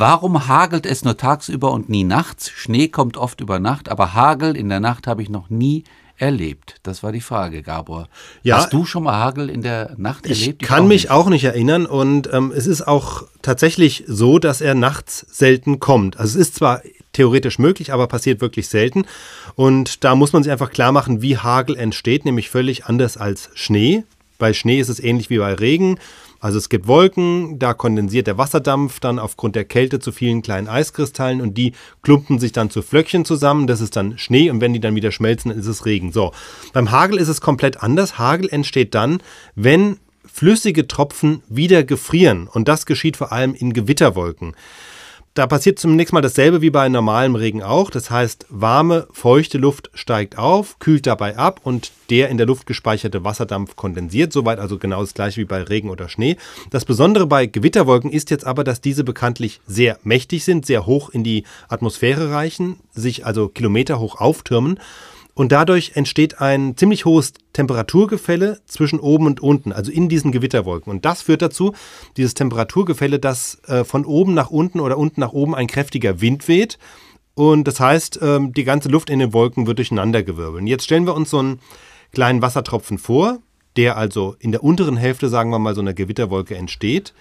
Warum hagelt es nur tagsüber und nie nachts? Schnee kommt oft über Nacht, aber Hagel in der Nacht habe ich noch nie erlebt? Das war die Frage, Gabor. Ja, Hast du schon mal Hagel in der Nacht ich erlebt? Ich kann mich nicht. auch nicht erinnern und ähm, es ist auch tatsächlich so, dass er nachts selten kommt. Also es ist zwar theoretisch möglich, aber passiert wirklich selten. Und da muss man sich einfach klar machen, wie Hagel entsteht, nämlich völlig anders als Schnee. Bei Schnee ist es ähnlich wie bei Regen. Also es gibt Wolken, da kondensiert der Wasserdampf dann aufgrund der Kälte zu vielen kleinen Eiskristallen und die klumpen sich dann zu Flöckchen zusammen. Das ist dann Schnee und wenn die dann wieder schmelzen, dann ist es Regen. So, beim Hagel ist es komplett anders. Hagel entsteht dann, wenn flüssige Tropfen wieder gefrieren und das geschieht vor allem in Gewitterwolken. Da passiert zunächst mal dasselbe wie bei normalem Regen auch. Das heißt, warme, feuchte Luft steigt auf, kühlt dabei ab und der in der Luft gespeicherte Wasserdampf kondensiert. Soweit also genau das gleiche wie bei Regen oder Schnee. Das Besondere bei Gewitterwolken ist jetzt aber, dass diese bekanntlich sehr mächtig sind, sehr hoch in die Atmosphäre reichen, sich also kilometerhoch auftürmen und dadurch entsteht ein ziemlich hohes Temperaturgefälle zwischen oben und unten, also in diesen Gewitterwolken. Und das führt dazu, dieses Temperaturgefälle, dass äh, von oben nach unten oder unten nach oben ein kräftiger Wind weht. Und das heißt, ähm, die ganze Luft in den Wolken wird durcheinandergewirbelt. Und jetzt stellen wir uns so einen kleinen Wassertropfen vor, der also in der unteren Hälfte, sagen wir mal, so einer Gewitterwolke entsteht.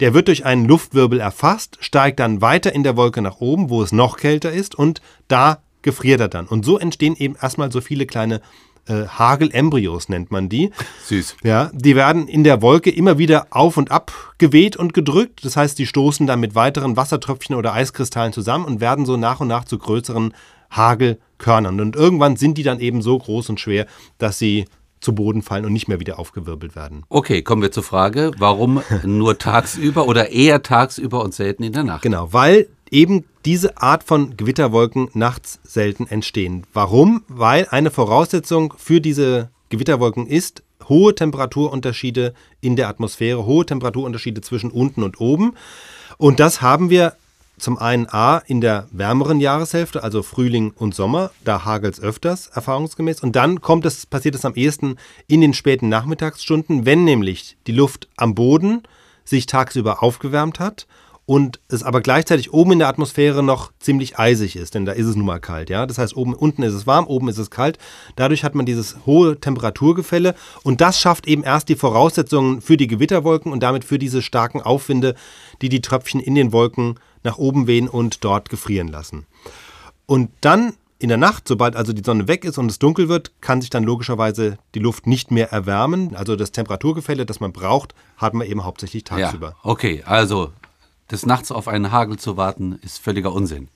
Der wird durch einen Luftwirbel erfasst, steigt dann weiter in der Wolke nach oben, wo es noch kälter ist, und da gefriert er dann. Und so entstehen eben erstmal so viele kleine äh, Hagelembryos nennt man die. Süß. Ja, die werden in der Wolke immer wieder auf und ab geweht und gedrückt. Das heißt, die stoßen dann mit weiteren Wassertröpfchen oder Eiskristallen zusammen und werden so nach und nach zu größeren Hagelkörnern. Und irgendwann sind die dann eben so groß und schwer, dass sie zu Boden fallen und nicht mehr wieder aufgewirbelt werden. Okay, kommen wir zur Frage, warum nur tagsüber oder eher tagsüber und selten in der Nacht? Genau, weil eben diese Art von Gewitterwolken nachts selten entstehen. Warum? Weil eine Voraussetzung für diese Gewitterwolken ist hohe Temperaturunterschiede in der Atmosphäre, hohe Temperaturunterschiede zwischen unten und oben. Und das haben wir zum einen A in der wärmeren Jahreshälfte, also Frühling und Sommer, da hagelt es öfters, erfahrungsgemäß. Und dann kommt es, passiert es am ehesten in den späten Nachmittagsstunden, wenn nämlich die Luft am Boden sich tagsüber aufgewärmt hat und es aber gleichzeitig oben in der Atmosphäre noch ziemlich eisig ist, denn da ist es nun mal kalt, ja. Das heißt, oben, unten ist es warm, oben ist es kalt. Dadurch hat man dieses hohe Temperaturgefälle und das schafft eben erst die Voraussetzungen für die Gewitterwolken und damit für diese starken Aufwinde, die die Tröpfchen in den Wolken nach oben wehen und dort gefrieren lassen. Und dann in der Nacht, sobald also die Sonne weg ist und es dunkel wird, kann sich dann logischerweise die Luft nicht mehr erwärmen. Also das Temperaturgefälle, das man braucht, hat man eben hauptsächlich tagsüber. Ja, okay, also des Nachts auf einen Hagel zu warten, ist völliger Unsinn.